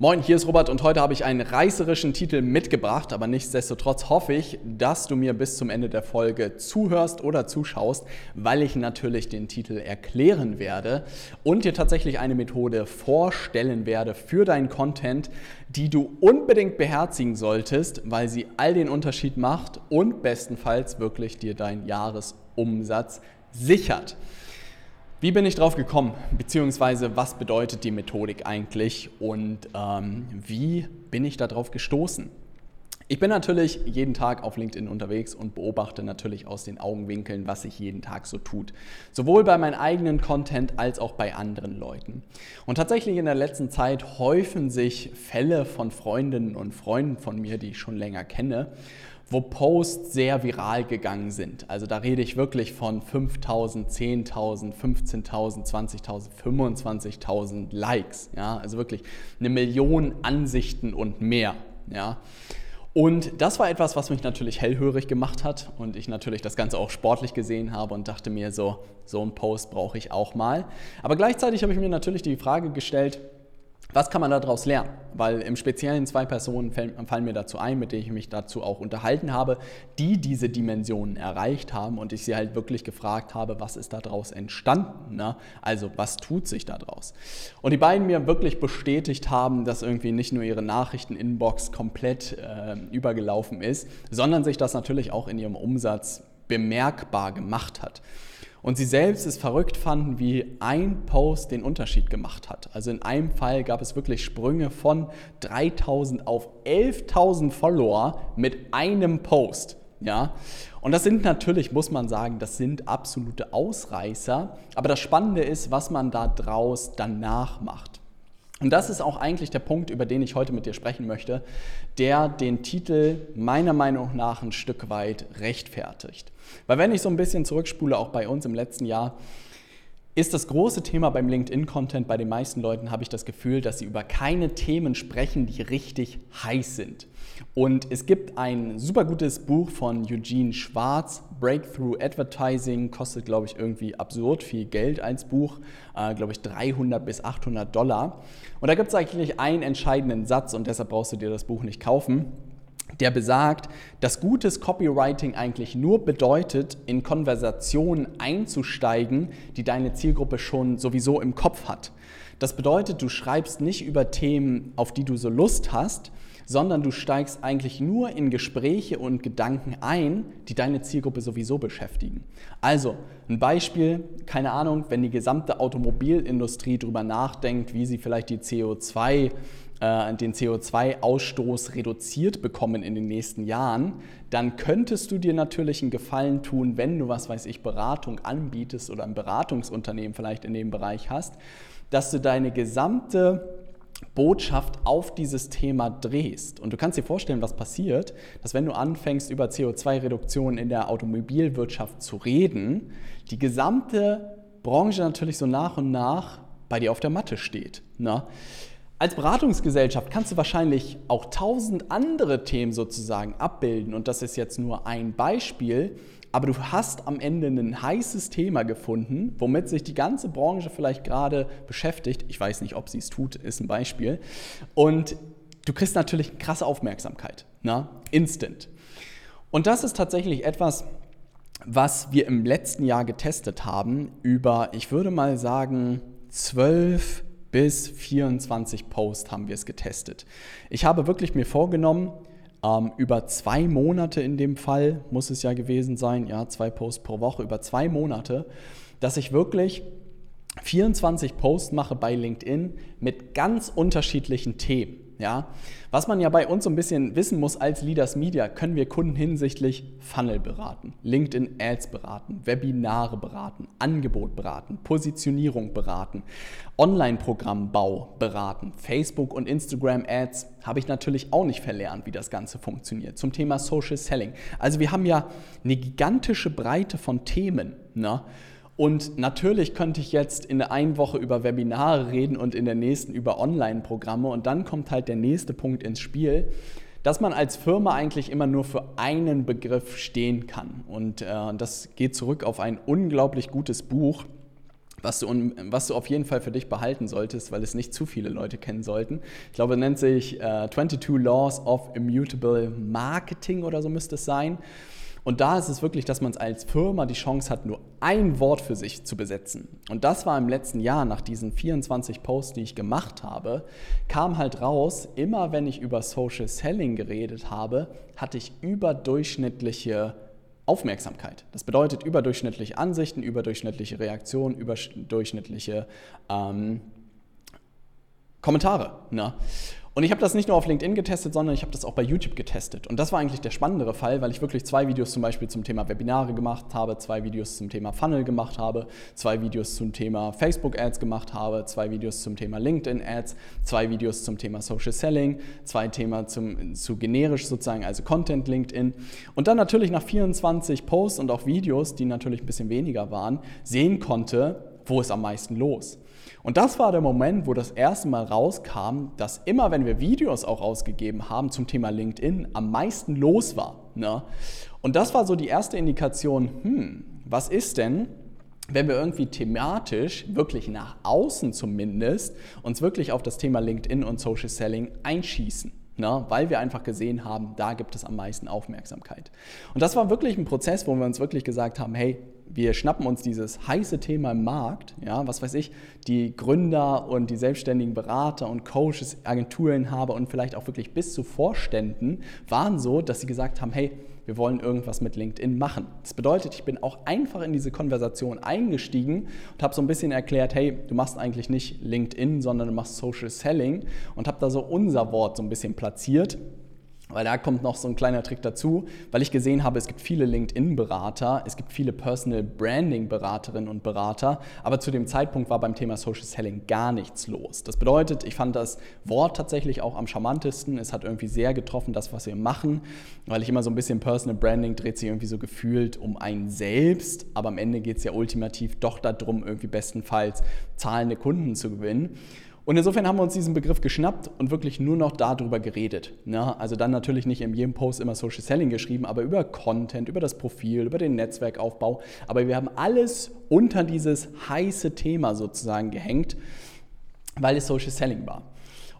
Moin, hier ist Robert und heute habe ich einen reißerischen Titel mitgebracht, aber nichtsdestotrotz hoffe ich, dass du mir bis zum Ende der Folge zuhörst oder zuschaust, weil ich natürlich den Titel erklären werde und dir tatsächlich eine Methode vorstellen werde für deinen Content, die du unbedingt beherzigen solltest, weil sie all den Unterschied macht und bestenfalls wirklich dir deinen Jahresumsatz sichert. Wie bin ich drauf gekommen, beziehungsweise was bedeutet die Methodik eigentlich und ähm, wie bin ich darauf gestoßen? Ich bin natürlich jeden Tag auf LinkedIn unterwegs und beobachte natürlich aus den Augenwinkeln, was sich jeden Tag so tut. Sowohl bei meinem eigenen Content als auch bei anderen Leuten. Und tatsächlich in der letzten Zeit häufen sich Fälle von Freundinnen und Freunden von mir, die ich schon länger kenne, wo Posts sehr viral gegangen sind. Also da rede ich wirklich von 5.000, 10.000, 15.000, 20.000, 25.000 Likes. Ja? Also wirklich eine Million Ansichten und mehr. Ja? Und das war etwas, was mich natürlich hellhörig gemacht hat und ich natürlich das Ganze auch sportlich gesehen habe und dachte mir so, so einen Post brauche ich auch mal. Aber gleichzeitig habe ich mir natürlich die Frage gestellt, was kann man daraus lernen? Weil im Speziellen zwei Personen fallen mir dazu ein, mit denen ich mich dazu auch unterhalten habe, die diese Dimensionen erreicht haben und ich sie halt wirklich gefragt habe, was ist daraus entstanden? Ne? Also was tut sich daraus? Und die beiden mir wirklich bestätigt haben, dass irgendwie nicht nur ihre Nachrichten-Inbox komplett äh, übergelaufen ist, sondern sich das natürlich auch in ihrem Umsatz bemerkbar gemacht hat und sie selbst es verrückt fanden, wie ein Post den Unterschied gemacht hat. Also in einem Fall gab es wirklich Sprünge von 3000 auf 11.000 Follower mit einem Post. Ja, und das sind natürlich, muss man sagen, das sind absolute Ausreißer. Aber das Spannende ist, was man da draus danach macht. Und das ist auch eigentlich der Punkt, über den ich heute mit dir sprechen möchte, der den Titel meiner Meinung nach ein Stück weit rechtfertigt. Weil wenn ich so ein bisschen zurückspule, auch bei uns im letzten Jahr, ist das große Thema beim LinkedIn-Content bei den meisten Leuten, habe ich das Gefühl, dass sie über keine Themen sprechen, die richtig heiß sind. Und es gibt ein super gutes Buch von Eugene Schwarz, Breakthrough Advertising, kostet, glaube ich, irgendwie absurd viel Geld als Buch, äh, glaube ich, 300 bis 800 Dollar. Und da gibt es eigentlich einen entscheidenden Satz und deshalb brauchst du dir das Buch nicht kaufen der besagt, dass gutes Copywriting eigentlich nur bedeutet, in Konversationen einzusteigen, die deine Zielgruppe schon sowieso im Kopf hat. Das bedeutet, du schreibst nicht über Themen, auf die du so Lust hast, sondern du steigst eigentlich nur in Gespräche und Gedanken ein, die deine Zielgruppe sowieso beschäftigen. Also ein Beispiel, keine Ahnung, wenn die gesamte Automobilindustrie darüber nachdenkt, wie sie vielleicht die CO2 äh, den CO2-Ausstoß reduziert bekommen in den nächsten Jahren, dann könntest du dir natürlich einen Gefallen tun, wenn du, was weiß ich, Beratung anbietest oder ein Beratungsunternehmen vielleicht in dem Bereich hast, dass du deine gesamte Botschaft auf dieses Thema drehst. Und du kannst dir vorstellen, was passiert, dass wenn du anfängst, über CO2-Reduktion in der Automobilwirtschaft zu reden, die gesamte Branche natürlich so nach und nach bei dir auf der Matte steht. Ne? Als Beratungsgesellschaft kannst du wahrscheinlich auch tausend andere Themen sozusagen abbilden und das ist jetzt nur ein Beispiel, aber du hast am Ende ein heißes Thema gefunden, womit sich die ganze Branche vielleicht gerade beschäftigt. Ich weiß nicht, ob sie es tut, ist ein Beispiel. Und du kriegst natürlich krasse Aufmerksamkeit, ne? instant. Und das ist tatsächlich etwas, was wir im letzten Jahr getestet haben über, ich würde mal sagen, zwölf bis 24 Posts haben wir es getestet. Ich habe wirklich mir vorgenommen, ähm, über zwei Monate in dem Fall muss es ja gewesen sein, ja, zwei Posts pro Woche, über zwei Monate, dass ich wirklich 24 Posts mache bei LinkedIn mit ganz unterschiedlichen Themen. Ja? Was man ja bei uns so ein bisschen wissen muss als Leaders Media, können wir Kunden hinsichtlich Funnel beraten, LinkedIn Ads beraten, Webinare beraten, Angebot beraten, Positionierung beraten, Online-Programmbau beraten, Facebook und Instagram Ads habe ich natürlich auch nicht verlernt, wie das Ganze funktioniert. Zum Thema Social Selling. Also wir haben ja eine gigantische Breite von Themen. Ne? Und natürlich könnte ich jetzt in der einen Woche über Webinare reden und in der nächsten über Online-Programme. Und dann kommt halt der nächste Punkt ins Spiel, dass man als Firma eigentlich immer nur für einen Begriff stehen kann. Und äh, das geht zurück auf ein unglaublich gutes Buch was du, was du auf jeden Fall für dich behalten solltest, weil es nicht zu viele Leute kennen sollten. Ich glaube, es nennt sich äh, 22 Laws of Immutable Marketing oder so müsste es sein. Und da ist es wirklich, dass man als Firma die Chance hat, nur ein Wort für sich zu besetzen. Und das war im letzten Jahr, nach diesen 24 Posts, die ich gemacht habe, kam halt raus, immer wenn ich über Social Selling geredet habe, hatte ich überdurchschnittliche Aufmerksamkeit. Das bedeutet überdurchschnittliche Ansichten, überdurchschnittliche Reaktionen, überdurchschnittliche ähm, Kommentare. Ne? Und ich habe das nicht nur auf LinkedIn getestet, sondern ich habe das auch bei YouTube getestet. Und das war eigentlich der spannendere Fall, weil ich wirklich zwei Videos zum Beispiel zum Thema Webinare gemacht habe, zwei Videos zum Thema Funnel gemacht habe, zwei Videos zum Thema Facebook Ads gemacht habe, zwei Videos zum Thema LinkedIn Ads, zwei Videos zum Thema Social Selling, zwei Themen zum, zu generisch sozusagen, also Content LinkedIn. Und dann natürlich nach 24 Posts und auch Videos, die natürlich ein bisschen weniger waren, sehen konnte, wo ist am meisten los. Und das war der Moment, wo das erste Mal rauskam, dass immer, wenn wir Videos auch rausgegeben haben zum Thema LinkedIn, am meisten los war. Ne? Und das war so die erste Indikation, hm, was ist denn, wenn wir irgendwie thematisch, wirklich nach außen zumindest, uns wirklich auf das Thema LinkedIn und Social Selling einschießen? Ne? weil wir einfach gesehen haben, da gibt es am meisten Aufmerksamkeit. Und das war wirklich ein Prozess, wo wir uns wirklich gesagt haben, hey, wir schnappen uns dieses heiße Thema im Markt, ja, was weiß ich, die Gründer und die selbstständigen Berater und Coaches, Agenturinhaber und vielleicht auch wirklich bis zu Vorständen waren so, dass sie gesagt haben, hey, wir wollen irgendwas mit LinkedIn machen. Das bedeutet, ich bin auch einfach in diese Konversation eingestiegen und habe so ein bisschen erklärt, hey, du machst eigentlich nicht LinkedIn, sondern du machst Social Selling und habe da so unser Wort so ein bisschen platziert weil da kommt noch so ein kleiner Trick dazu, weil ich gesehen habe, es gibt viele LinkedIn-Berater, es gibt viele Personal Branding-Beraterinnen und Berater, aber zu dem Zeitpunkt war beim Thema Social Selling gar nichts los. Das bedeutet, ich fand das Wort tatsächlich auch am charmantesten. Es hat irgendwie sehr getroffen, das, was wir machen, weil ich immer so ein bisschen Personal Branding dreht sich irgendwie so gefühlt um einen selbst, aber am Ende geht es ja ultimativ doch darum, irgendwie bestenfalls zahlende Kunden zu gewinnen. Und insofern haben wir uns diesen Begriff geschnappt und wirklich nur noch darüber geredet. Ja, also dann natürlich nicht in jedem Post immer Social Selling geschrieben, aber über Content, über das Profil, über den Netzwerkaufbau. Aber wir haben alles unter dieses heiße Thema sozusagen gehängt, weil es Social Selling war.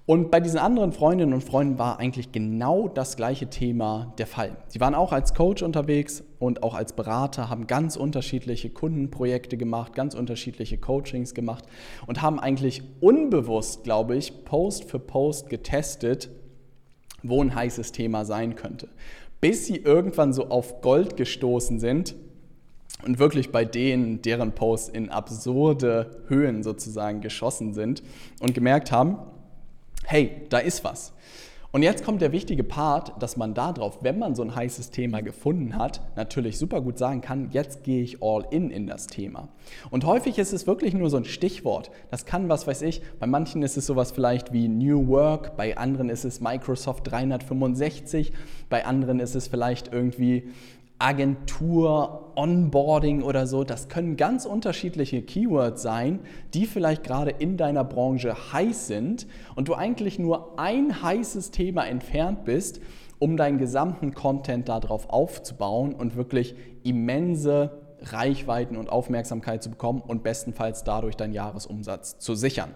Und bei diesen anderen Freundinnen und Freunden war eigentlich genau das gleiche Thema der Fall. Sie waren auch als Coach unterwegs und auch als Berater, haben ganz unterschiedliche Kundenprojekte gemacht, ganz unterschiedliche Coachings gemacht und haben eigentlich unbewusst, glaube ich, Post für Post getestet, wo ein heißes Thema sein könnte. Bis sie irgendwann so auf Gold gestoßen sind und wirklich bei denen, deren Posts in absurde Höhen sozusagen geschossen sind und gemerkt haben, hey, da ist was. Und jetzt kommt der wichtige Part, dass man darauf, wenn man so ein heißes Thema gefunden hat, natürlich super gut sagen kann, jetzt gehe ich all in in das Thema. Und häufig ist es wirklich nur so ein Stichwort. Das kann, was weiß ich, bei manchen ist es sowas vielleicht wie New Work, bei anderen ist es Microsoft 365, bei anderen ist es vielleicht irgendwie Agentur, Onboarding oder so, das können ganz unterschiedliche Keywords sein, die vielleicht gerade in deiner Branche heiß sind und du eigentlich nur ein heißes Thema entfernt bist, um deinen gesamten Content darauf aufzubauen und wirklich immense Reichweiten und Aufmerksamkeit zu bekommen und bestenfalls dadurch deinen Jahresumsatz zu sichern.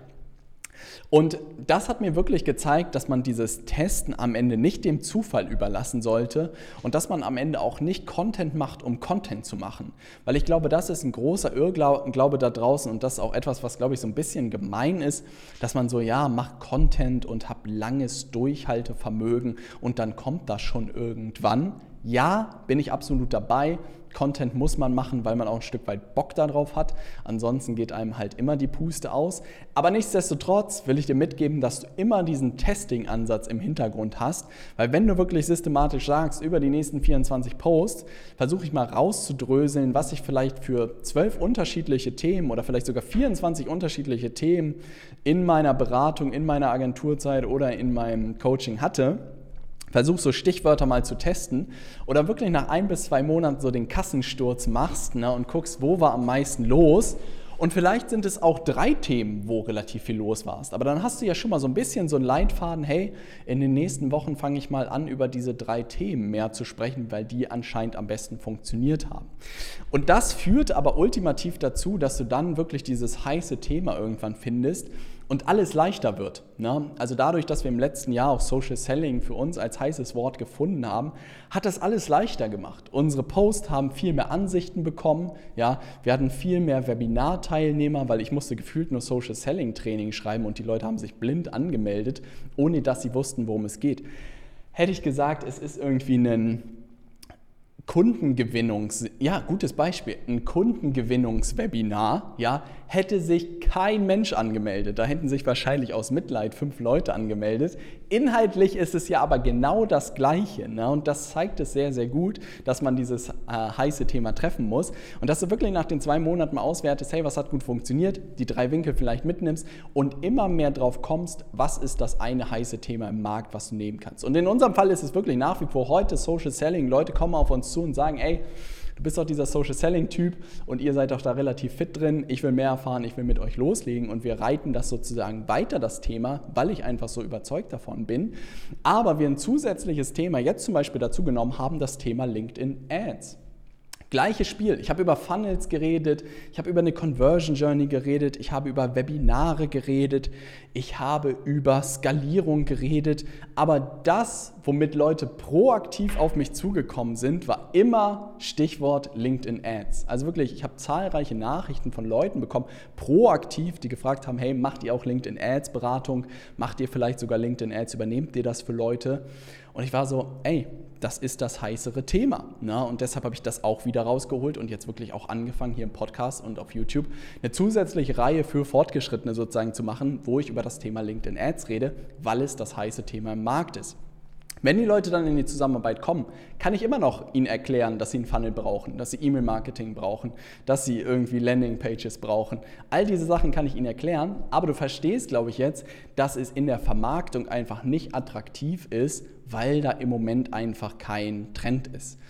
Und das hat mir wirklich gezeigt, dass man dieses Testen am Ende nicht dem Zufall überlassen sollte und dass man am Ende auch nicht Content macht, um Content zu machen. Weil ich glaube, das ist ein großer Irrglaube da draußen und das ist auch etwas, was, glaube ich, so ein bisschen gemein ist, dass man so, ja, mach Content und hab langes Durchhaltevermögen und dann kommt das schon irgendwann. Ja, bin ich absolut dabei. Content muss man machen, weil man auch ein Stück weit Bock darauf hat. Ansonsten geht einem halt immer die Puste aus. Aber nichtsdestotrotz will ich dir mitgeben, dass du immer diesen Testing-Ansatz im Hintergrund hast. Weil wenn du wirklich systematisch sagst, über die nächsten 24 Posts, versuche ich mal rauszudröseln, was ich vielleicht für zwölf unterschiedliche Themen oder vielleicht sogar 24 unterschiedliche Themen in meiner Beratung, in meiner Agenturzeit oder in meinem Coaching hatte Versuch so Stichwörter mal zu testen oder wirklich nach ein bis zwei Monaten so den Kassensturz machst ne, und guckst, wo war am meisten los Und vielleicht sind es auch drei Themen, wo relativ viel los warst. Aber dann hast du ja schon mal so ein bisschen so einen Leitfaden, hey, in den nächsten Wochen fange ich mal an, über diese drei Themen mehr zu sprechen, weil die anscheinend am besten funktioniert haben. Und das führt aber ultimativ dazu, dass du dann wirklich dieses heiße Thema irgendwann findest und alles leichter wird. Ne? Also dadurch, dass wir im letzten Jahr auch Social Selling für uns als heißes Wort gefunden haben, hat das alles leichter gemacht. Unsere Posts haben viel mehr Ansichten bekommen. Ja? Wir hatten viel mehr Webinar-Teilnehmer, weil ich musste gefühlt nur Social Selling Training schreiben und die Leute haben sich blind angemeldet, ohne dass sie wussten, worum es geht. Hätte ich gesagt, es ist irgendwie ein Kundengewinnungs, ja, gutes Beispiel, ein Kundengewinnungswebinar, ja, hätte sich kein Mensch angemeldet. Da hätten sich wahrscheinlich aus Mitleid fünf Leute angemeldet. Inhaltlich ist es ja aber genau das Gleiche. Ne? Und das zeigt es sehr, sehr gut, dass man dieses äh, heiße Thema treffen muss. Und dass du wirklich nach den zwei Monaten mal auswertest, hey, was hat gut funktioniert, die drei Winkel vielleicht mitnimmst und immer mehr drauf kommst, was ist das eine heiße Thema im Markt, was du nehmen kannst. Und in unserem Fall ist es wirklich nach wie vor heute Social Selling. Leute kommen auf uns zu und sagen, ey, du bist doch dieser Social Selling Typ und ihr seid doch da relativ fit drin. Ich will mehr erfahren, ich will mit euch loslegen und wir reiten das sozusagen weiter, das Thema, weil ich einfach so überzeugt davon bin. Aber wir ein zusätzliches Thema jetzt zum Beispiel dazu genommen haben, das Thema LinkedIn Ads. Gleiches Spiel. Ich habe über Funnels geredet, ich habe über eine Conversion Journey geredet, ich habe über Webinare geredet, ich habe über Skalierung geredet. Aber das, womit Leute proaktiv auf mich zugekommen sind, war immer Stichwort LinkedIn Ads. Also wirklich, ich habe zahlreiche Nachrichten von Leuten bekommen, proaktiv, die gefragt haben, hey, macht ihr auch LinkedIn Ads Beratung? Macht ihr vielleicht sogar LinkedIn Ads? Übernehmt ihr das für Leute? Und ich war so, ey, das ist das heißere Thema. Ne? Und deshalb habe ich das auch wieder rausgeholt und jetzt wirklich auch angefangen, hier im Podcast und auf YouTube eine zusätzliche Reihe für Fortgeschrittene sozusagen zu machen, wo ich über das Thema LinkedIn Ads rede, weil es das heiße Thema im Markt ist. Wenn die Leute dann in die Zusammenarbeit kommen, kann ich immer noch ihnen erklären, dass sie einen Funnel brauchen, dass sie E-Mail-Marketing brauchen, dass sie irgendwie Landing-Pages brauchen. All diese Sachen kann ich ihnen erklären, aber du verstehst, glaube ich, jetzt, dass es in der Vermarktung einfach nicht attraktiv ist, weil da im Moment einfach kein Trend ist.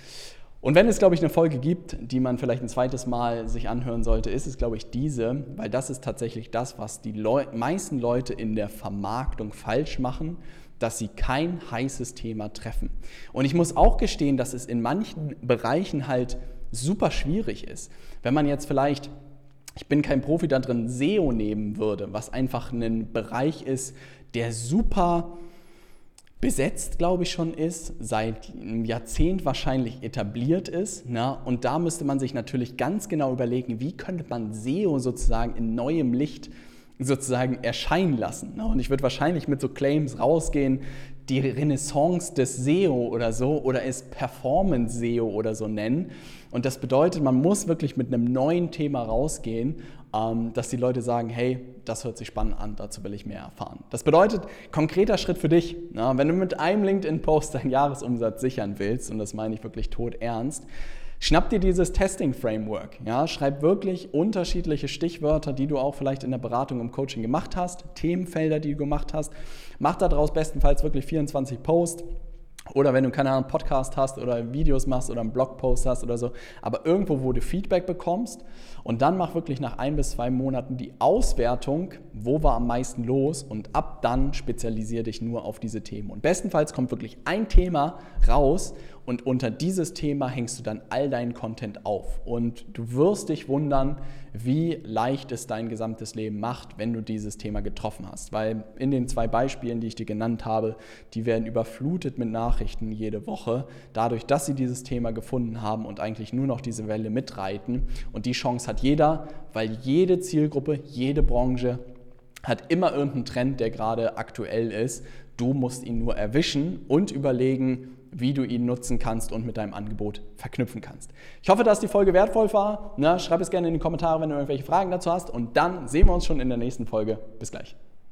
Und wenn es, glaube ich, eine Folge gibt, die man vielleicht ein zweites Mal sich anhören sollte, ist es, glaube ich, diese, weil das ist tatsächlich das, was die Leu meisten Leute in der Vermarktung falsch machen dass sie kein heißes Thema treffen. Und ich muss auch gestehen, dass es in manchen Bereichen halt super schwierig ist. Wenn man jetzt vielleicht, ich bin kein Profi da drin, SEO nehmen würde, was einfach ein Bereich ist, der super besetzt, glaube ich, schon ist, seit einem Jahrzehnt wahrscheinlich etabliert ist. Ne? Und da müsste man sich natürlich ganz genau überlegen, wie könnte man SEO sozusagen in neuem Licht sozusagen erscheinen lassen. Ne? Und ich würde wahrscheinlich mit so Claims rausgehen, die Renaissance des SEO oder so oder es Performance SEO oder so nennen. Und das bedeutet, man muss wirklich mit einem neuen Thema rausgehen, ähm, dass die Leute sagen, hey, das hört sich spannend an, dazu will ich mehr erfahren. Das bedeutet, konkreter Schritt für dich, wenn du mit einem LinkedIn-Post deinen Jahresumsatz sichern willst, und das meine ich wirklich tot ernst, Schnapp dir dieses Testing-Framework. Ja? Schreib wirklich unterschiedliche Stichwörter, die du auch vielleicht in der Beratung im Coaching gemacht hast, Themenfelder, die du gemacht hast. Mach daraus bestenfalls wirklich 24 Posts. Oder wenn du keine Ahnung, Podcast hast oder Videos machst oder einen Blogpost hast oder so, aber irgendwo, wo du Feedback bekommst und dann mach wirklich nach ein bis zwei Monaten die Auswertung, wo war am meisten los und ab dann spezialisiere dich nur auf diese Themen. Und bestenfalls kommt wirklich ein Thema raus und unter dieses Thema hängst du dann all deinen Content auf. Und du wirst dich wundern, wie leicht es dein gesamtes Leben macht, wenn du dieses Thema getroffen hast. Weil in den zwei Beispielen, die ich dir genannt habe, die werden überflutet mit Nachrichten jede Woche, dadurch, dass sie dieses Thema gefunden haben und eigentlich nur noch diese Welle mitreiten. Und die Chance hat jeder, weil jede Zielgruppe, jede Branche hat immer irgendeinen Trend, der gerade aktuell ist. Du musst ihn nur erwischen und überlegen, wie du ihn nutzen kannst und mit deinem Angebot verknüpfen kannst. Ich hoffe, dass die Folge wertvoll war. Na, schreib es gerne in die Kommentare, wenn du irgendwelche Fragen dazu hast. Und dann sehen wir uns schon in der nächsten Folge. Bis gleich.